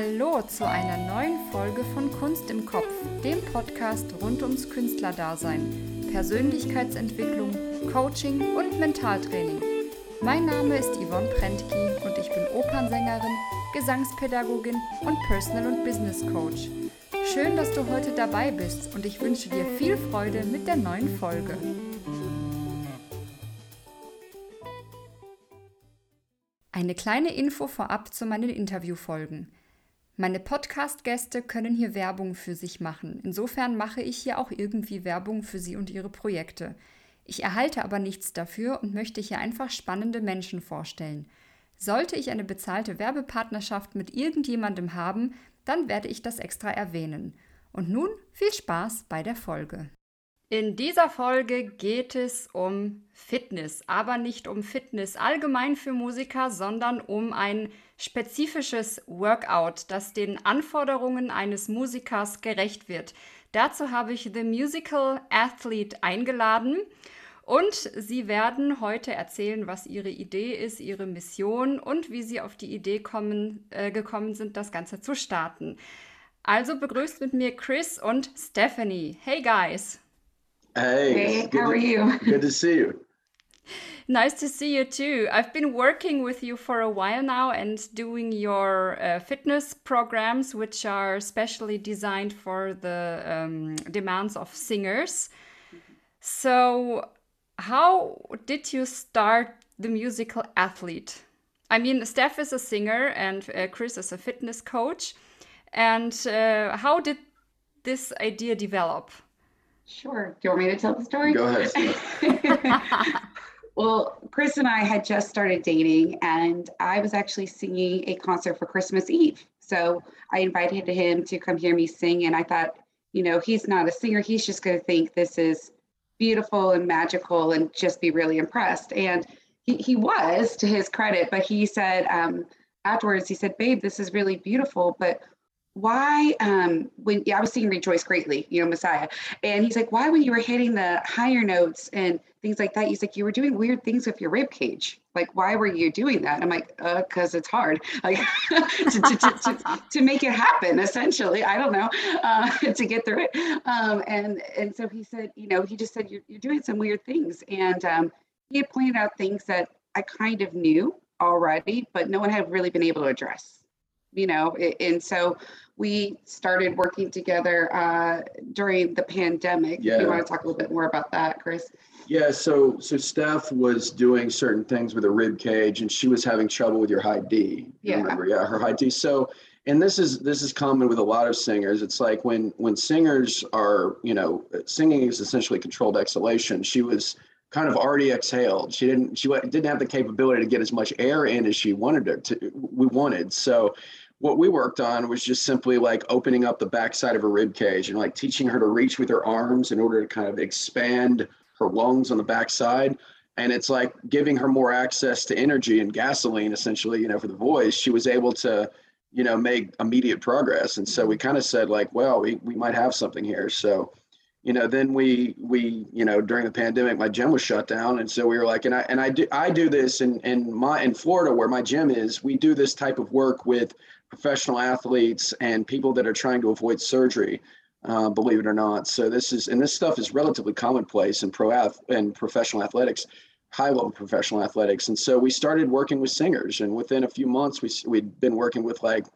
Hallo zu einer neuen Folge von Kunst im Kopf, dem Podcast rund ums Künstlerdasein, Persönlichkeitsentwicklung, Coaching und Mentaltraining. Mein Name ist Yvonne Prentki und ich bin Opernsängerin, Gesangspädagogin und Personal- und Business Coach. Schön, dass du heute dabei bist und ich wünsche dir viel Freude mit der neuen Folge. Eine kleine Info vorab zu meinen Interviewfolgen. Meine Podcast-Gäste können hier Werbung für sich machen. Insofern mache ich hier auch irgendwie Werbung für sie und ihre Projekte. Ich erhalte aber nichts dafür und möchte hier einfach spannende Menschen vorstellen. Sollte ich eine bezahlte Werbepartnerschaft mit irgendjemandem haben, dann werde ich das extra erwähnen. Und nun viel Spaß bei der Folge. In dieser Folge geht es um Fitness, aber nicht um Fitness allgemein für Musiker, sondern um ein spezifisches Workout, das den Anforderungen eines Musikers gerecht wird. Dazu habe ich The Musical Athlete eingeladen und sie werden heute erzählen, was ihre Idee ist, ihre Mission und wie sie auf die Idee kommen, äh, gekommen sind, das Ganze zu starten. Also begrüßt mit mir Chris und Stephanie. Hey guys! Hey, Hey, good how are to- you? Good to see you. Nice to see you too. I've been working with you for a while now and doing your uh, fitness programs, which are specially designed for the um, demands of singers. So, how did you start the musical athlete? I mean, Steph is a singer and uh, Chris is a fitness coach. And uh, how did this idea develop? Sure. Do you want me to tell the story? Go ahead. Well, Chris and I had just started dating, and I was actually singing a concert for Christmas Eve. So I invited him to come hear me sing, and I thought, you know, he's not a singer. He's just going to think this is beautiful and magical and just be really impressed. And he, he was, to his credit, but he said um, afterwards, he said, Babe, this is really beautiful, but why um when yeah, I was singing Rejoice Greatly, you know, Messiah. And he's like, why when you were hitting the higher notes and things like that, he's like, you were doing weird things with your rib cage. Like, why were you doing that? And I'm like, uh, because it's hard. Like to, to, to, to, to make it happen, essentially. I don't know, uh, to get through it. Um, and and so he said, you know, he just said, you're, you're doing some weird things. And um, he had pointed out things that I kind of knew already, but no one had really been able to address you know and so we started working together uh, during the pandemic Yeah. you want to talk a little bit more about that chris Yeah, so so Steph was doing certain things with her rib cage, and she was having trouble with your high D. Yeah. Remember, yeah, her high D. So, and this is this is common with a lot of singers. It's like when when singers are, you know, singing is essentially controlled exhalation. She was kind of already exhaled. She didn't she didn't have the capability to get as much air in as she wanted to. We wanted so. What we worked on was just simply like opening up the backside of her rib cage and like teaching her to reach with her arms in order to kind of expand her lungs on the backside. And it's like giving her more access to energy and gasoline essentially you know for the voice she was able to you know make immediate progress. And so we mm-hmm. kind of said like well we, we might have something here. So you know then we we you know during the pandemic my gym was shut down. And so we were like and i and i do i do this in in my in florida where my gym is we do this type of work with professional athletes and people that are trying to avoid surgery uh, believe it or not. So this is and this stuff is relatively commonplace in pro ath and professional athletics, high level professional athletics. And so we started working with singers, and within a few months, we we'd been working with like,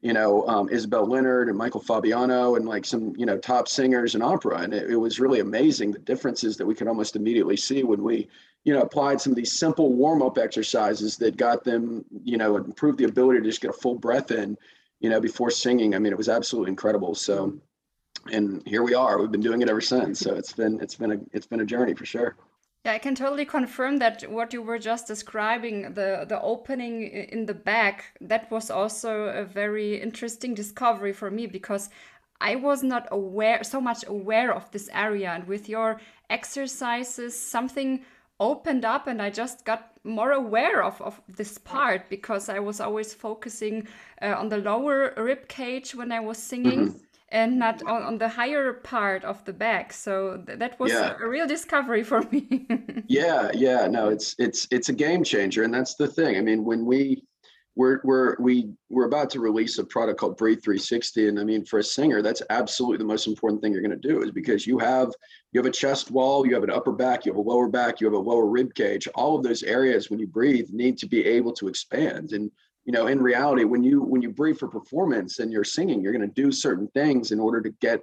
you know, um, Isabel Leonard and Michael Fabiano and like some you know top singers in opera, and it, it was really amazing the differences that we could almost immediately see when we you know applied some of these simple warm up exercises that got them you know improved the ability to just get a full breath in you know before singing. I mean it was absolutely incredible. So and here we are. We've been doing it ever since. So it's been it's been a it's been a journey for sure. Yeah, I can totally confirm that what you were just describing, the the opening in the back, that was also a very interesting discovery for me because I was not aware so much aware of this area. And with your exercises something opened up and I just got more aware of, of this part because I was always focusing uh, on the lower rib cage when I was singing and not on, on the higher part of the back. So th- that was Yeah. a real discovery for me. yeah yeah no it's it's it's a game changer and that's the thing i mean when we we're we're we we're about to release a product called Breathe 360, and I mean, for a singer, that's absolutely the most important thing you're going to do is because you have you have a chest wall, you have an upper back, you have a lower back, you have a lower rib cage. All of those areas, when you breathe, need to be able to expand. And you know, in reality, when you when you breathe for performance and you're singing, you're going to do certain things in order to get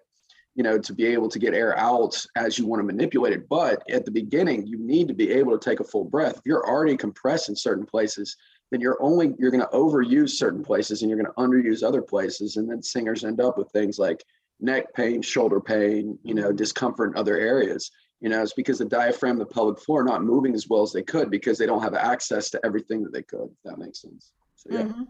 you know, to be able to get air out as you want to manipulate it. But at the beginning, you need to be able to take a full breath. If you're already compressed in certain places, then you're only you're going to overuse certain places and you're going to underuse other places and then singers end up with things like neck pain shoulder pain you know discomfort in other areas you know it's because the diaphragm the pelvic floor are not moving as well as they could because they don't have access to everything that they could if that makes sense so yeah mm-hmm.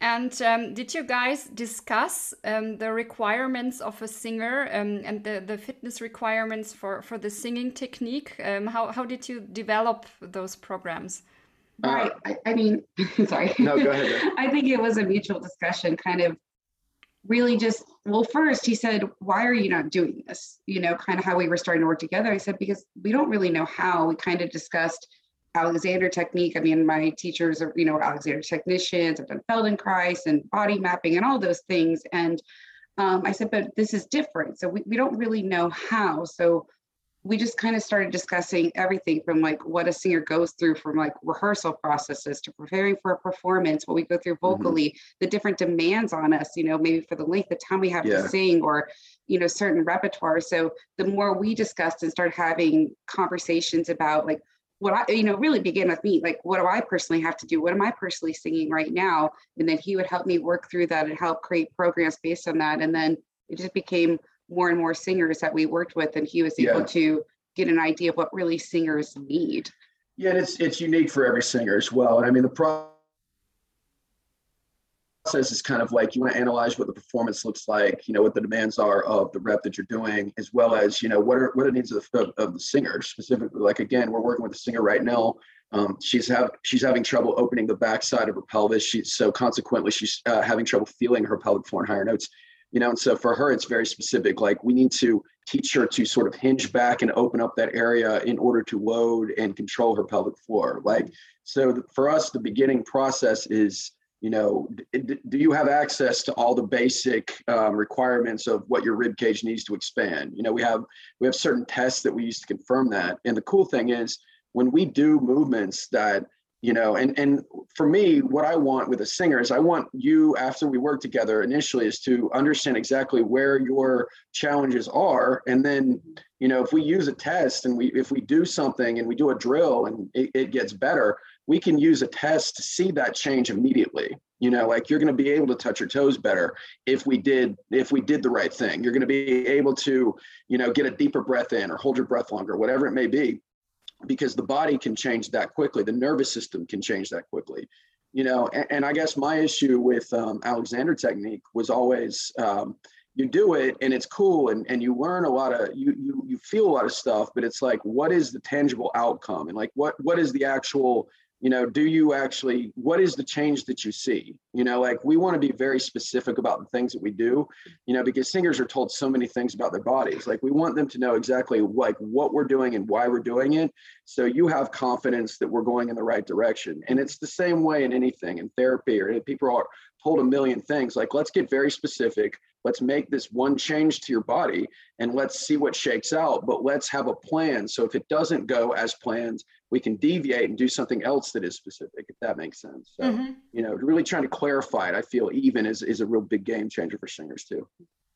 And um, did you guys discuss um, the requirements of a singer um, and the, the fitness requirements for, for the singing technique? Um, how, how did you develop those programs? Right. Uh, I, I, mean, sorry. No, go ahead. I think it was a mutual discussion, kind of really just, well, first he said, why are you not doing this? You know, kind of how we were starting to work together. I said, because we don't really know how. We kind of discussed Alexander technique. I mean, my teachers are, you know, Alexander technicians. I've done Feldenkrais and body mapping and all those things. And um, I said, but this is different. So we, we don't really know how. So we just kind of started discussing everything from like what a singer goes through from like rehearsal processes to preparing for a performance, what we go through mm-hmm. vocally, mm-hmm. the different demands on us, you know, maybe for the length of time we have yeah. to sing or, you know, certain repertoire. So the more we discussed and started having conversations about like what I, you know, really begin with me, like, what do I personally have to do? What am I personally singing right now? And then he would help me work through that and help create programs based on that. And then it just became more and more singers that we worked with, and he was able yeah. to get an idea of what really singers need. Yeah, and it's it's unique for every singer as well. And I mean, the process is kind of like you want to analyze what the performance looks like, you know, what the demands are of the rep that you're doing, as well as you know what are what are the needs of the, of the singer specifically. Like again, we're working with a singer right now. Um, she's have she's having trouble opening the backside of her pelvis. She's so consequently she's uh, having trouble feeling her pelvic floor in higher notes you know and so for her it's very specific like we need to teach her to sort of hinge back and open up that area in order to load and control her pelvic floor like so for us the beginning process is you know do you have access to all the basic um, requirements of what your rib cage needs to expand? You know we have we have certain tests that we use to confirm that and the cool thing is when we do movements that you know and and for me what i want with a singer is i want you after we work together initially is to understand exactly where your challenges are. And then you know if we use a test and we if we do something and we do a drill and it, it gets better we can use a test to see that change immediately. You know like you're going to be able to touch your toes better if we did if we did the right thing. You're going to be able to you know get a deeper breath in or hold your breath longer whatever it may be because the body can change that quickly. The nervous system can change that quickly. You know and, and i guess my issue with um, alexander technique was always um, you do it and it's cool and, and you learn a lot of you, you you feel a lot of stuff but it's like what is the tangible outcome? And like what what is the actual you know do you actually what is the change that you see? You know like we want to be very specific about the things that we do you know because singers are told so many things about their bodies. Like we want them to know exactly like what we're doing and why we're doing it. So you have confidence that we're going in the right direction. And it's the same way in anything in therapy or people are told a million things. Like let's get very specific let's make this one change to your body and let's see what shakes out but let's have a plan so if it doesn't go as planned we can deviate and do something else that is specific, if that makes sense. So, mm-hmm. you know, really trying to clarify it, I feel even is, is a real big game changer for singers too.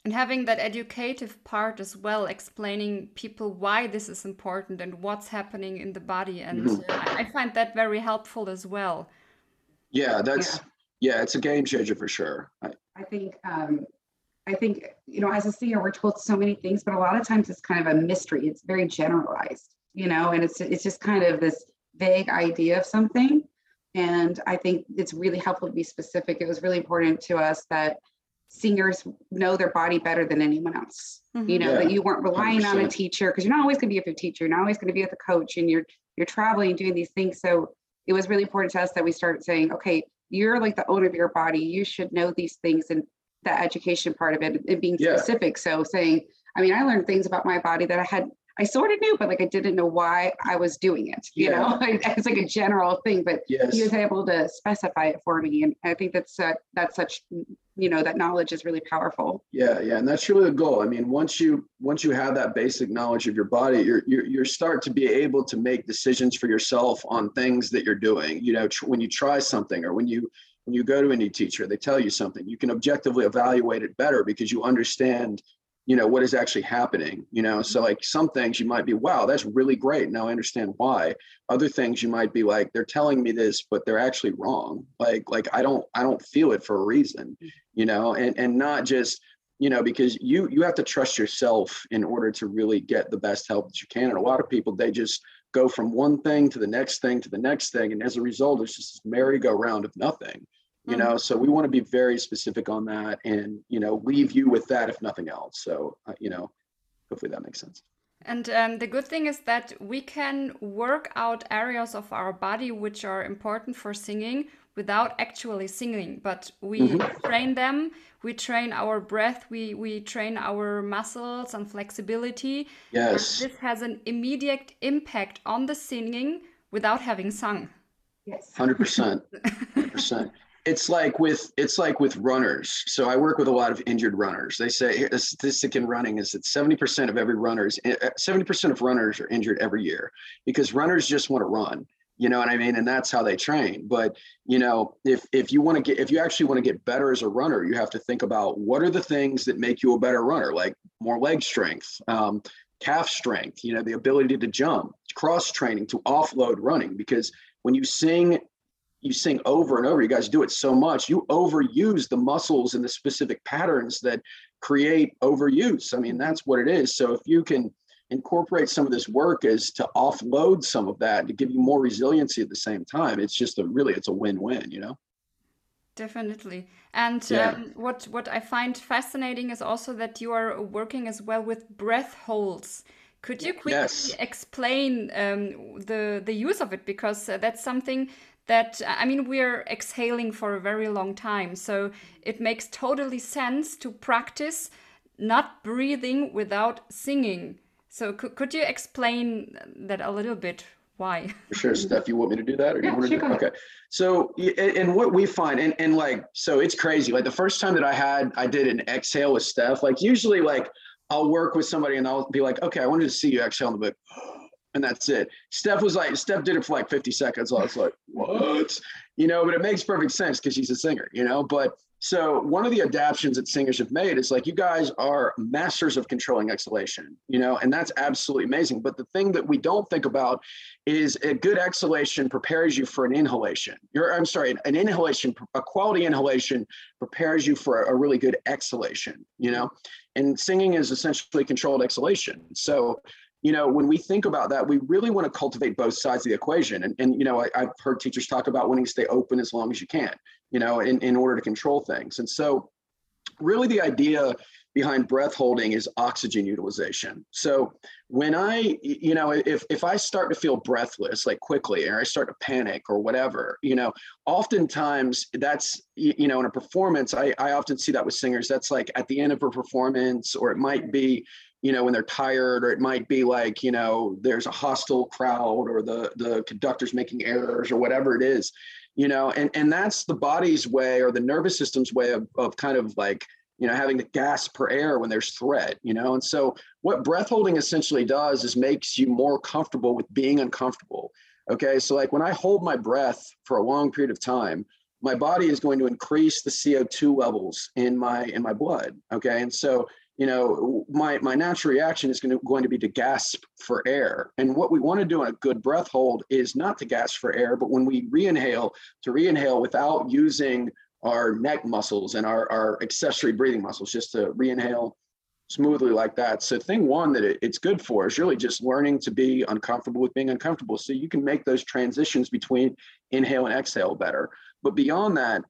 And having that educative part as well, explaining people why this is important and what's happening in the body. And mm-hmm. uh, I find that very helpful as well. Yeah, that's, yeah, yeah it's a game changer for sure. I, I think, um, I think, you know, as a singer, we're told so many things, but a lot of times it's kind of a mystery. It's very generalized you know, and it's it's just kind of this vague idea of something. And I think it's really helpful to be specific. It was really important to us that singers know their body better than anyone else. Mm-hmm. You know, yeah, that you weren't relying 100%. on a teacher because you're not always going to be with your teacher. You're not always going to be with a coach and you're you're traveling doing these things. So it was really important to us that we start saying, okay, you're like the owner of your body. You should know these things and the education part of it and being yeah. specific. So saying, I mean, I learned things about my body that I had I sort of knew, but like I didn't know why I was doing it. You Yeah. know, it's like a general thing, but Yes. he was able to specify it for me, and I think that's uh, that's such you know that knowledge is really powerful. Yeah, yeah, and that's really the goal. I mean, once you once you have that basic knowledge of your body, you're you're you start to be able to make decisions for yourself on things that you're doing. You know, tr- when you try something or when you when you go to a new teacher, they tell you something, you can objectively evaluate it better because you understand, you know, what is actually happening. You know, so like some things you might be, wow, that's really great. Now I understand why. Other things you might be like, they're telling me this, but they're actually wrong. Like like I don't I don't feel it for a reason. You know, and and not just you know because you you have to trust yourself in order to really get the best help that you can and a lot of people they just go from one thing to the next thing to the next thing and as a result it's just this merry-go-round of nothing you know so we want to be very specific on that and you know leave you with that if nothing else so uh, you know hopefully that makes sense And um, the good thing is that we can work out areas of our body which are important for singing without actually singing, but we train them. We train our breath. We we train our muscles and flexibility. And yes this has an immediate impact on the singing without having sung. Yes. 100% 100% it's like with it's like with runners. So i work with a lot of injured runners. They say a statistic in running is that 70% of every runners eh, 70% of runners are injured every year because runners just want to run. You know what i mean? And that's how they train. But you know if if you want to get if you actually want to get better as a runner you have to think about what are the things that make you a better runner like more leg strength um, calf strength you know the ability to jump cross training to offload running. Because when you sing you sing over and over you guys do it so much you overuse the muscles and the specific patterns that create overuse i mean that's what it is so if you can incorporate some of this work is to offload some of that to give you more resiliency at the same time it's just a really it's a win-win you know Definitely. And Yeah. um, what what I find fascinating is also that you are working as well with breath holds. Could you quickly Yes. explain um, the the use of it because uh, that's something that I mean we're exhaling for a very long time, so it makes totally sense to practice not breathing without singing. So could could you explain that a little bit? Why? For sure, Steph. You want me to do that, or Yeah, you want sure, to go do? ahead. Okay. So, and, and what we find, and, and like, so it's crazy. Like the first time that I had, I did an exhale with Steph. Like usually, like I'll work with somebody and I'll be like, okay, I wanted to see you exhale, and the and that's it. Steph was like, Steph did it for like 50 seconds. I was like, what? You know, but it makes perfect sense because she's a singer, you know. But so one of the adaptions that singers have made is like you guys are masters of controlling exhalation, you know, and that's absolutely amazing. But the thing that we don't think about is a good exhalation prepares you for an inhalation. You're, I'm sorry, an inhalation, a quality inhalation prepares you for a really good exhalation, you know, and singing is essentially controlled exhalation. So you know, when we think about that, we really want to cultivate both sides of the equation. And, and you know, I, I've heard teachers talk about wanting to stay open as long as you can, you know, in, in order to control things. And so, really, the idea behind breath holding is oxygen utilization. So, when I, you know, if, if I start to feel breathless, like quickly, or I start to panic or whatever, you know, oftentimes that's, you know, in a performance, I, I often see that with singers. That's like at the end of a performance, or it might be, you know when they're tired or it might be like you know there's a hostile crowd or the the conductor's making errors or whatever it is you know and and that's the body's way or the nervous system's way of, of kind of like you know having to gasp for air when there's threat you know? And so what breath holding essentially does is makes you more comfortable with being uncomfortable okay? So like when i hold my breath for a long period of time my body is going to increase the co2 levels in my in my blood okay? And so you know, my my natural reaction is going to going to be to gasp for air. And what we want to do in a good breath hold is not to gasp for air, but when we re-inhale, to re-inhale without using our neck muscles and our, our accessory breathing muscles, just to re-inhale smoothly like that. So thing one that it, it's good for is really just learning to be uncomfortable with being uncomfortable. So you can make those transitions between inhale and exhale better. But beyond that,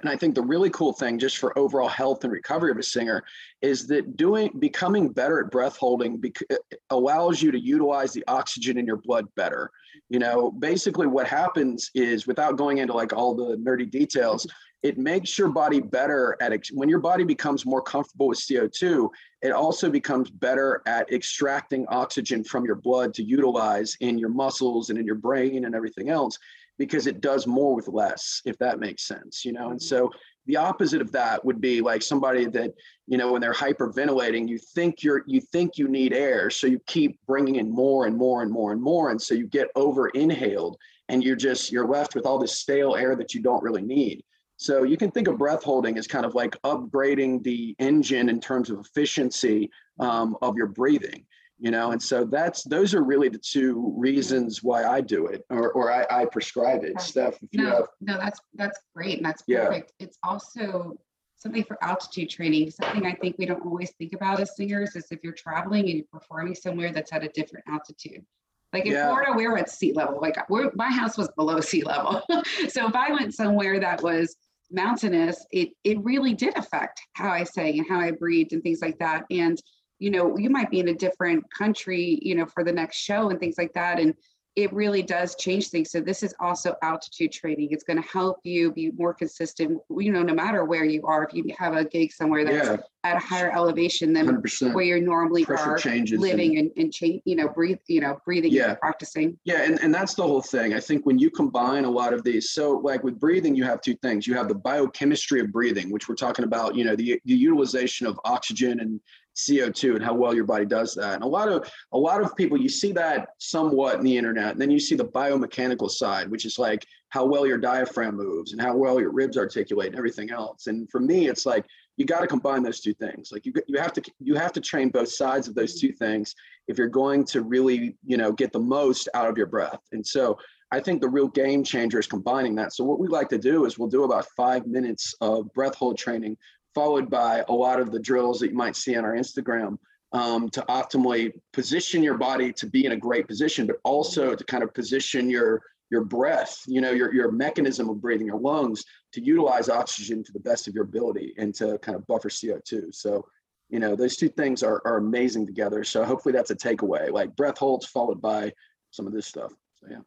and I think the really cool thing, just for overall health and recovery of a singer, is that doing becoming better at breath holding bec- uh, allows you to utilize the oxygen in your blood better. You know, basically what happens is, without going into like all the nerdy details, it makes your body better at ex- when your body becomes more comfortable with CO2, it also becomes better at extracting oxygen from your blood to utilize in your muscles and in your brain and everything else because it does more with less if that makes sense you know? And so the opposite of that would be like somebody that you know when they're hyperventilating you think you're you think you need air so you keep bringing in more and more and more and more and so you get over inhaled and you're just you're left with all this stale air that you don't really need. So you can think of breath holding as kind of like upgrading the engine in terms of efficiency um, of your breathing, you know. And so that's those are really the two reasons why I do it or, or I, I prescribe it. Steph, no, have, no, that's that's great and that's perfect. Yeah. It's also something for altitude training. Something I think we don't always think about as singers is if you're traveling and you're performing somewhere that's at a different altitude. Like in yeah. Florida, we are at sea level. Like my house was below sea level. so if I went somewhere that was mountainous, it it really did affect how I sang and how I breathed and things like that. And you know, you might be in a different country, you know, for the next show and things like that. And it really does change things. So this is also altitude training. It's going to help you be more consistent. You know, no matter where you are, if you have a gig somewhere that's yeah. at a higher elevation than 100%. where you're normally Pressure are changes living and, and, and change, you know, breathe, you know, breathing yeah. and practicing. Yeah. And, and that's the whole thing. I think when you combine a lot of these, so like with breathing, you have two things. You have the biochemistry of breathing, which we're talking about, you know, the, the utilization of oxygen and CO2 and how well your body does that. And a lot of a lot of people you see that somewhat in the internet. And then you see the biomechanical side, which is like how well your diaphragm moves and how well your ribs articulate and everything else. And for me, it's like you got to combine those two things. Like you you have to you have to train both sides of those two things if you're going to really, you know, get the most out of your breath. And so I think the real game changer is combining that. So what we like to do is we'll do about five minutes of breath hold training followed by a lot of the drills that you might see on our Instagram um, to optimally position your body to be in a great position, but also to kind of position your your breath, you know, your your mechanism of breathing, your lungs, to utilize oxygen to the best of your ability and to kind of buffer CO2. So, you know, those two things are are amazing together. So hopefully that's a takeaway. Like breath holds followed by some of this stuff. So yeah.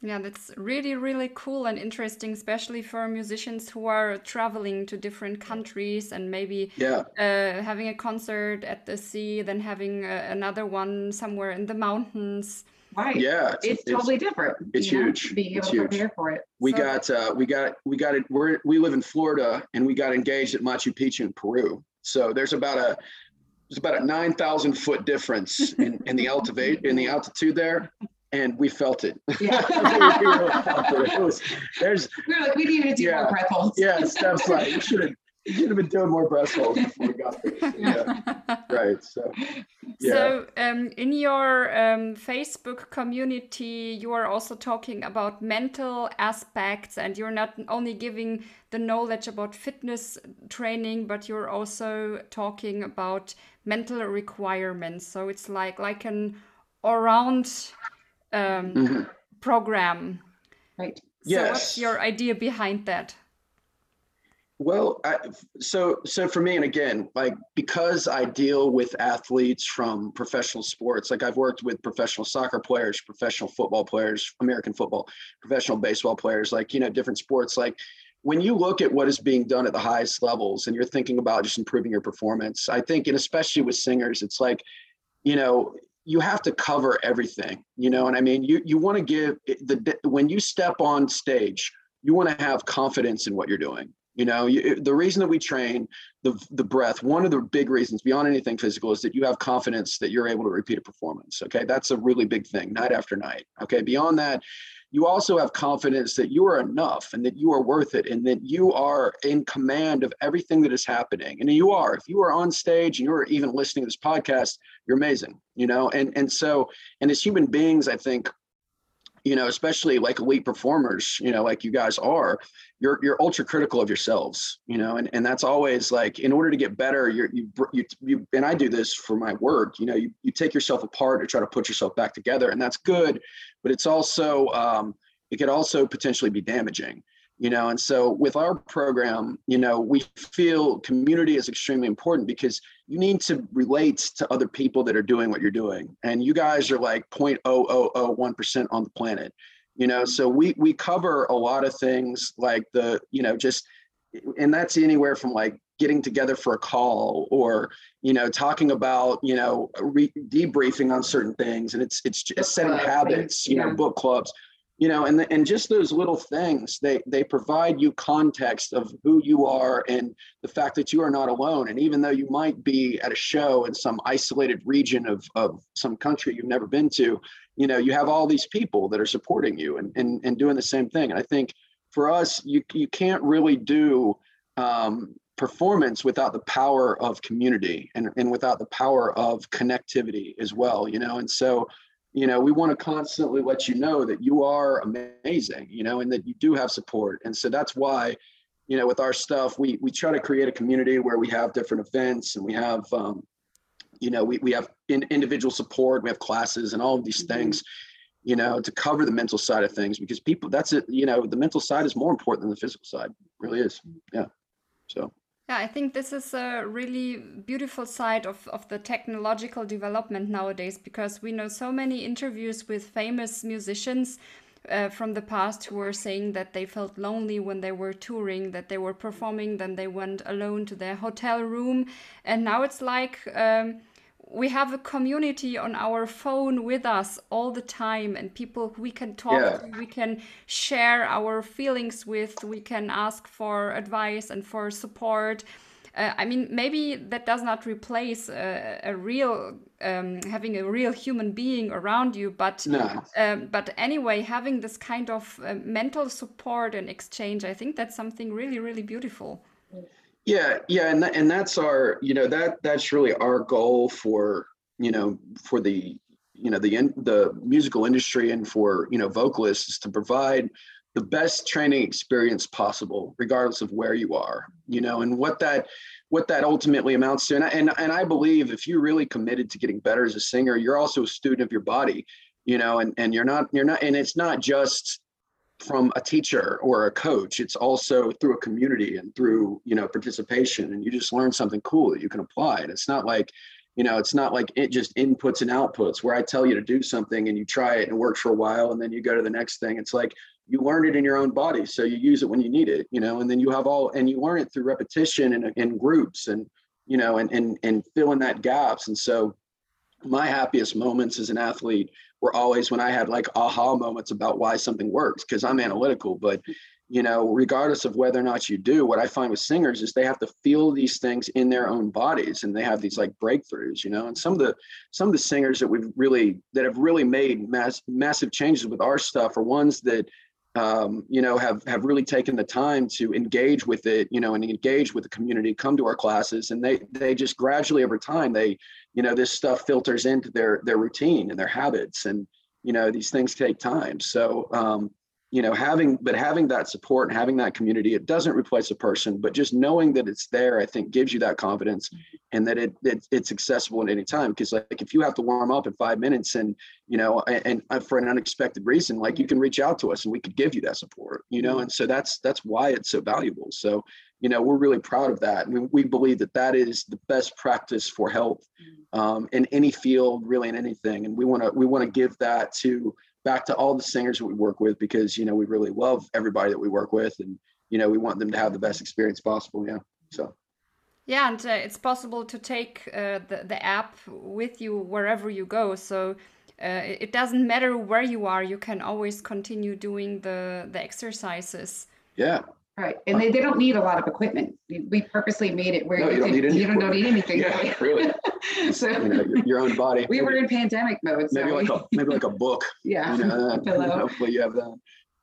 Yeah, that's really, really cool and interesting, especially for musicians who are traveling to different countries and maybe yeah. uh, having a concert at the sea, then having uh, another one somewhere in the mountains. Right. Yeah, it's, it's, it's totally different. It's huge. Know, being able it's to huge. prepare for it. We so. got, uh, we got, we got it. We're we live in Florida, and we got engaged at Machu Picchu in Peru. So there's about a there's about a nine thousand foot difference in, in the altitude in the altitude there and we felt it. Yeah. we, really felt it. it was, there's, we were like, we needed to do yeah, more breath holds. yeah, Steph's like, we should have we should have been doing more breath holds before we got there. Yeah. right. So, yeah. So, um, in your um, Facebook community, you are also talking about mental aspects, and you're not only giving the knowledge about fitness training, but you're also talking about mental requirements. So it's like like an around um, mm-hmm. program. Right. So yes. what's your idea behind that? Well, I, so so for me, and again, like because I deal with athletes from professional sports, like I've worked with professional soccer players, professional football players, American football, professional baseball players, like you know, different sports. Like when you look at what is being done at the highest levels, and you're thinking about just improving your performance, I think, and especially with singers, it's like, you know, you have to cover everything you know and i mean? You you want to give the when you step on stage you want to have confidence in what you're doing you know? You, the reason that we train the the breath one of the big reasons beyond anything physical is that you have confidence that you're able to repeat a performance okay? That's a really big thing night after night okay? Beyond that you also have confidence that you are enough and that you are worth it and that you are in command of everything that is happening. And you are. If you are on stage and you're even listening to this podcast, you're amazing, you know? And and so, and as human beings, I think you know, especially like elite performers, you know, like you guys are, you're you're ultra critical of yourselves, you know, and and that's always like in order to get better, you're you you you and I do this for my work, you know, you you take yourself apart to try to put yourself back together, and that's good, but it's also um, it could also potentially be damaging you know and so with our program you know we feel community is extremely important because you need to relate to other people that are doing what you're doing. And you guys are like 0.0001% on the planet you know? So we we cover a lot of things like the you know just and that's anywhere from like getting together for a call or you know talking about you know re- debriefing on certain things. And it's it's just setting habits you know book clubs you know and the, and just those little things they they provide you context of who you are and the fact that you are not alone. And even though you might be at a show in some isolated region of of some country you've never been to you know you have all these people that are supporting you and and, and doing the same thing. And i think for us you you can't really do um, performance without the power of community and, and without the power of connectivity as well you know? And so you know we want to constantly let you know that you are amazing you know and that you do have support. And so that's why you know with our stuff we we try to create a community where we have different events and we have um, you know we, we have in, individual support we have classes and all of these mm-hmm. things you know to cover the mental side of things because people that's it you know the mental side is more important than the physical side it really is. Yeah. So yeah, I think this is a really beautiful side of, of the technological development nowadays because we know so many interviews with famous musicians uh, from the past who were saying that they felt lonely when they were touring, that they were performing, then they went alone to their hotel room. And now it's like um, we have a community on our phone with us all the time and people we can talk yeah. to we can share our feelings with we can ask for advice and for support uh, i mean maybe that does not replace a, a real um, having a real human being around you but no. um, but anyway having this kind of uh, mental support and exchange i think that's something really really beautiful yeah, yeah, and that, and that's our, you know, that that's really our goal for, you know, for the, you know, the in, the musical industry and for you know vocalists is to provide the best training experience possible, regardless of where you are, you know, and what that what that ultimately amounts to. And I, and and I believe if you're really committed to getting better as a singer, you're also a student of your body, you know, and and you're not you're not, and it's not just from a teacher or a coach it's also through a community and through you know participation and you just learn something cool that you can apply. And it's not like you know it's not like it just inputs and outputs where i tell you to do something and you try it and it works for a while and then you go to the next thing. It's like you learn it in your own body so you use it when you need it you know and then you have all and you learn it through repetition and in groups and you know and and and filling that gaps. And so my happiest moments as an athlete were always when I had like aha moments about why something works because I'm analytical. But you know, regardless of whether or not you do, what I find with singers is they have to feel these things in their own bodies and they have these like breakthroughs, you know. And some of the some of the singers that we've really that have really made mass, massive changes with our stuff are ones that um, you know, have have really taken the time to engage with it, you know, and engage with the community, come to our classes, and they they just gradually over time they, you know, this stuff filters into their their routine and their habits, and you know, these things take time. So um, you know having but having that support and having that community it doesn't replace a person but just knowing that it's there i think gives you that confidence and that it, it it's accessible at any time. Because like if you have to warm up in five minutes and you know and, and for an unexpected reason like you can reach out to us and we could give you that support you know? And so that's that's why it's so valuable. So you know we're really proud of that. We, we believe that that is the best practice for health um, in any field really in anything. And we want to we want to give that to back to all the singers that we work with because you know we really love everybody that we work with and you know we want them to have the best experience possible yeah so. Yeah and uh, it's possible to take uh, the, the app with you wherever you go. So uh, it doesn't matter where you are you can always continue doing the the exercises. Yeah Right, and they, they don't need a lot of equipment. We purposely made it where no, you, don't, need you don't need anything. yeah, really. so you know, your, your, own body. We maybe, were in pandemic mode. So maybe like a maybe like a book. Yeah. You know, hopefully you have that.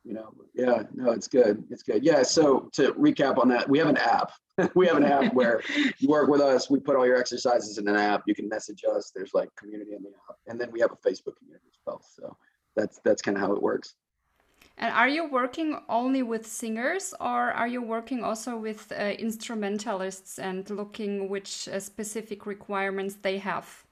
You know, yeah, no, it's good. It's good. Yeah. So to recap on that, we have an app. we have an app where you work with us. We put all your exercises in an app. You can message us. There's like community in the app, and then we have a Facebook community as well. So that's that's kind of how it works. And are you working only with singers or are you working also with uh, instrumentalists and looking which uh, specific requirements they have?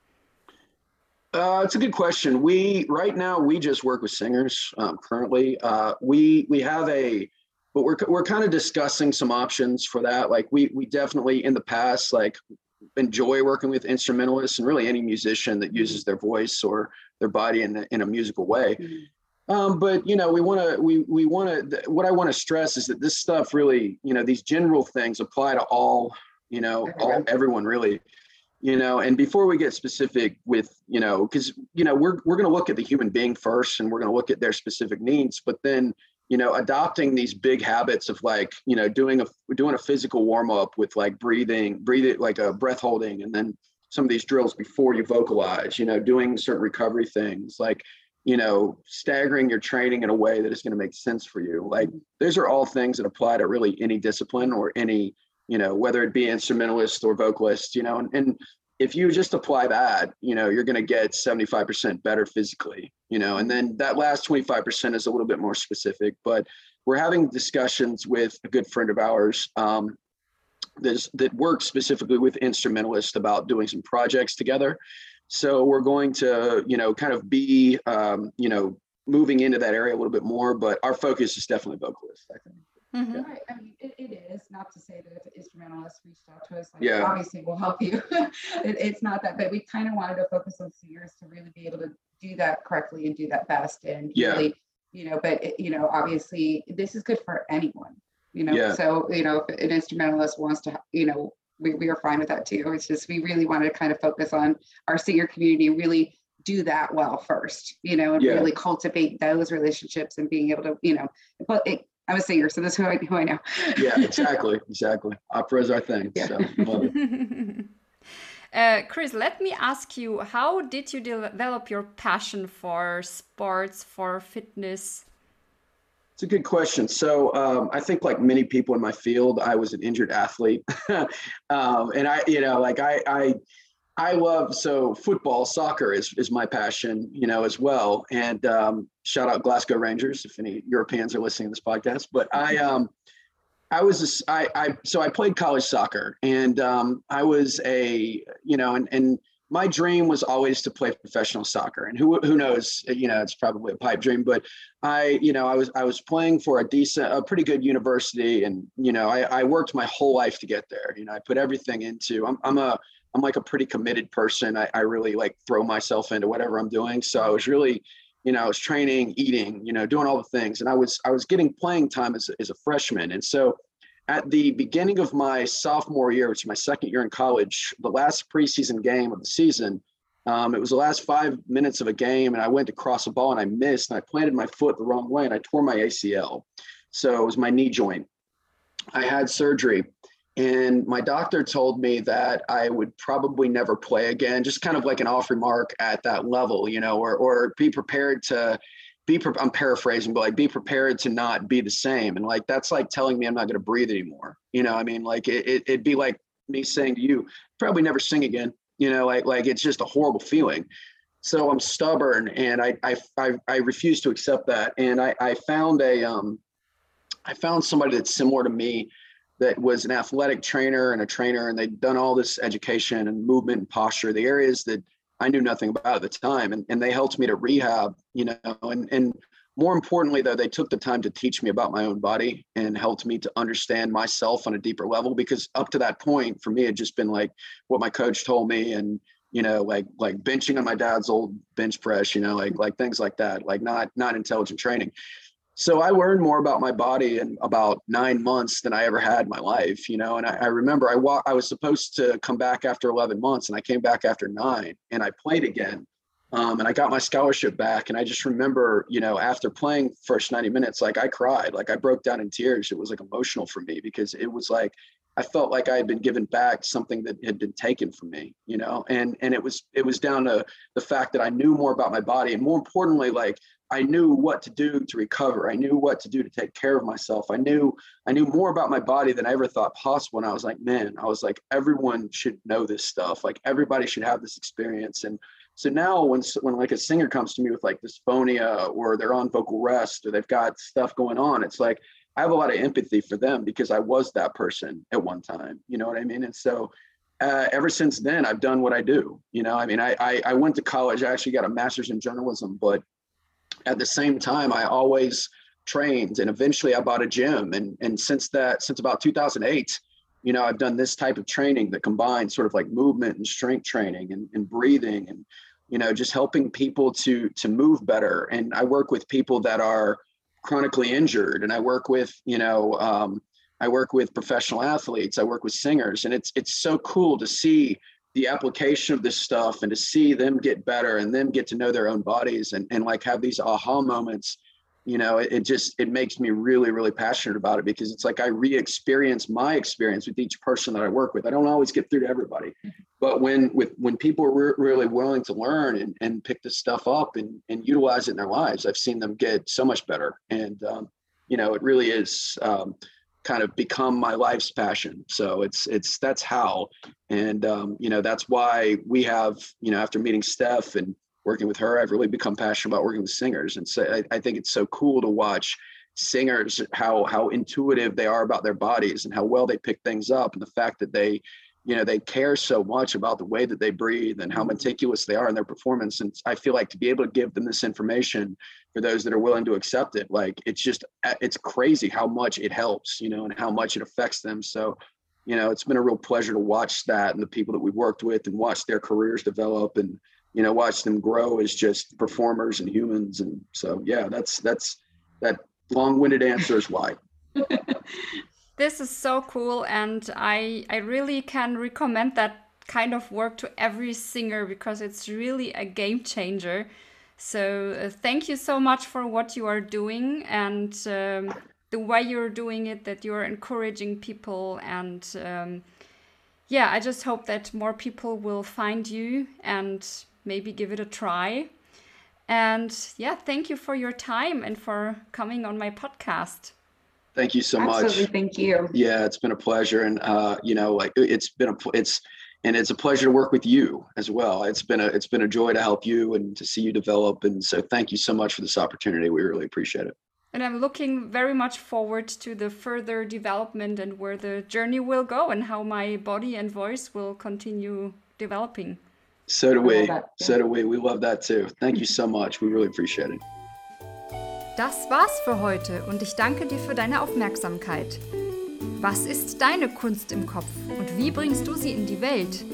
Uh, it's a good question. We right now we just work with singers um, currently. Uh, we we have a, but we're we're kind of discussing some options for that. Like we we definitely in the past like enjoy working with instrumentalists and really any musician that uses their voice or their body in in a musical way. Mm -hmm Um, but you know, we want to we we want to. What I want to stress is that this stuff really, you know, these general things apply to all, you know, all everyone really, you know. And before we get specific with, you know, because you know we're we're going to look at the human being first, and we're going to look at their specific needs, but then you know adopting these big habits of like you know doing a doing a physical warm up with like breathing breathing like a breath holding and then some of these drills before you vocalize you know doing certain recovery things like you know, staggering your training in a way that is going to make sense for you. Like those are all things that apply to really any discipline or any, you know, whether it be instrumentalist or vocalist, you know, and, and if you just apply that, you know, you're going to get 75% better physically, you know, and then that last 25% is a little bit more specific, but we're having discussions with a good friend of ours um, that works specifically with instrumentalists about doing some projects together. So we're going to, you know, kind of be, um, you know, moving into that area a little bit more, but our focus is definitely vocalist, I think. Mm-hmm. Yeah. I mean, it, it is not to say that if an instrumentalist reached out to us, like, yeah. obviously we'll help you. it, it's not that, but we kind of wanted to focus on singers to really be able to do that correctly and do that best. And yeah. really, you know, but it, you know, obviously this is good for anyone, you know, yeah. so, you know, if an instrumentalist wants to, you know, we, we are fine with that too. It's just we really wanted to kind of focus on our senior community, really do that well first, you know, and yeah. really cultivate those relationships and being able to, you know, but it, I'm a singer, so that's who I, who I know. yeah, exactly, exactly. Opera is our thing. Yeah. So, uh, Chris, let me ask you: How did you develop your passion for sports, for fitness? It's a good question. So um, I think, like many people in my field, I was an injured athlete, um, and I, you know, like I, I, I love so football, soccer is is my passion, you know, as well. And um, shout out Glasgow Rangers if any Europeans are listening to this podcast. But I, um, I was, a, I, I, so I played college soccer, and um, I was a, you know, and and my dream was always to play professional soccer and who who knows you know it's probably a pipe dream but i you know i was i was playing for a decent a pretty good university and you know i, I worked my whole life to get there you know i put everything into i'm, I'm a i'm like a pretty committed person I, I really like throw myself into whatever i'm doing so i was really you know i was training eating you know doing all the things and i was i was getting playing time as, as a freshman and so at the beginning of my sophomore year, which is my second year in college, the last preseason game of the season, um, it was the last five minutes of a game, and I went to cross a ball and I missed, and I planted my foot the wrong way, and I tore my ACL. So it was my knee joint. I had surgery, and my doctor told me that I would probably never play again, just kind of like an off remark at that level, you know, or or be prepared to be pre- I'm paraphrasing, but like be prepared to not be the same. And like that's like telling me I'm not going to breathe anymore. You know, I mean, like it, it, it'd be like me saying to you, probably never sing again. You know, like like it's just a horrible feeling. So I'm stubborn, and I I I, I refuse to accept that. And I I found a um, I found somebody that's similar to me that was an athletic trainer and a trainer, and they'd done all this education and movement and posture, the areas that I knew nothing about at the time. And, and they helped me to rehab, you know, and, and more importantly, though, they took the time to teach me about my own body and helped me to understand myself on a deeper level. Because up to that point, for me, it had just been like what my coach told me, and you know, like like benching on my dad's old bench press, you know, like like things like that, like not not intelligent training so I learned more about my body in about nine months than I ever had in my life, you know. And I, I remember I wa- I was supposed to come back after 11 months, and I came back after nine, and I played again, um, and I got my scholarship back. And I just remember, you know, after playing first 90 minutes, like I cried, like I broke down in tears. It was like emotional for me because it was like I felt like I had been given back something that had been taken from me, you know, and and it was it was down to the fact that I knew more about my body, and more importantly, like I knew what to do to recover. I knew what to do to take care of myself. I knew I knew more about my body than I ever thought possible. And I was like, man, I was like, everyone should know this stuff. Like everybody should have this experience. And so now when when like a singer comes to me with like dysphonia or they're on vocal rest or they've got stuff going on, it's like I have a lot of empathy for them because I was that person at one time. You know what I mean? And so uh, ever since then, I've done what I do. You know, I mean, I, I I went to college. I actually got a master's in journalism, but at the same time, I always trained and eventually I bought a gym. And, and since that, since about 2008, you know, I've done this type of training that combines sort of like movement and strength training and, and breathing and you know, just helping people to to move better. And I work with people that are chronically injured, and I work with, you know, um, I work with professional athletes. I work with singers, and it's it's so cool to see the application of this stuff and to see them get better and them get to know their own bodies and, and like have these aha moments you know it, it, just it makes me really really passionate about it because it's like i re-experience my experience with each person that i work with i don't always get through to everybody mm-hmm. but when with when people are re- really willing to learn and, and pick this stuff up and, and utilize it in their lives i've seen them get so much better and um, you know it really is um, kind of become my life's passion so it's it's that's how and um, you know that's why we have you know after meeting steph and working with her, I've really become passionate about working with singers. And so I, I think it's so cool to watch singers how how intuitive they are about their bodies and how well they pick things up and the fact that they you know they care so much about the way that they breathe and how mm-hmm. meticulous they are in their performance. And i feel like to be able to give them this information for those that are willing to accept it like it's just uh, it's crazy how much it helps you know and how much it affects them. So you know it's been a real pleasure to watch that and the people that we've worked with and watch their careers develop and you know watch them grow as just performers and humans. And so yeah that's that's that long-winded answer is why this is so cool and i i really can recommend that kind of work to every singer because it's really a game changer so uh, thank you so much for what you are doing and um, the way you're doing it that you're encouraging people and um, yeah i just hope that more people will find you and maybe give it a try. And yeah, thank you for your time and for coming on my podcast. Thank you so Absolutely, much. Absolutely, thank you. Yeah, it's been a pleasure, and uh, you know, like it's been a it's and it's a pleasure to work with you as well. It's been a it's been a joy to help you and to see you develop, and so thank you so much for this opportunity. We really appreciate it. And I'm looking very much forward to the further development and where the journey will go and how my body and voice will continue developing. So do we. So do we. We love that too. Thank you so much. We really appreciate it. Das war's für heute und ich danke dir für deine Aufmerksamkeit. Was ist deine Kunst im Kopf und wie bringst du sie in die Welt?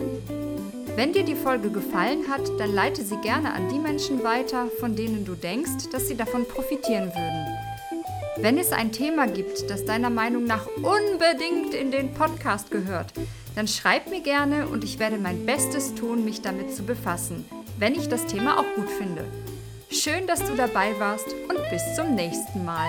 Wenn dir die Folge gefallen hat, dann leite sie gerne an die Menschen weiter, von denen du denkst, dass sie davon profitieren würden. Wenn es ein Thema gibt, das deiner Meinung nach unbedingt in den Podcast gehört, dann schreib mir gerne und ich werde mein Bestes tun, mich damit zu befassen, wenn ich das Thema auch gut finde. Schön, dass du dabei warst und bis zum nächsten Mal.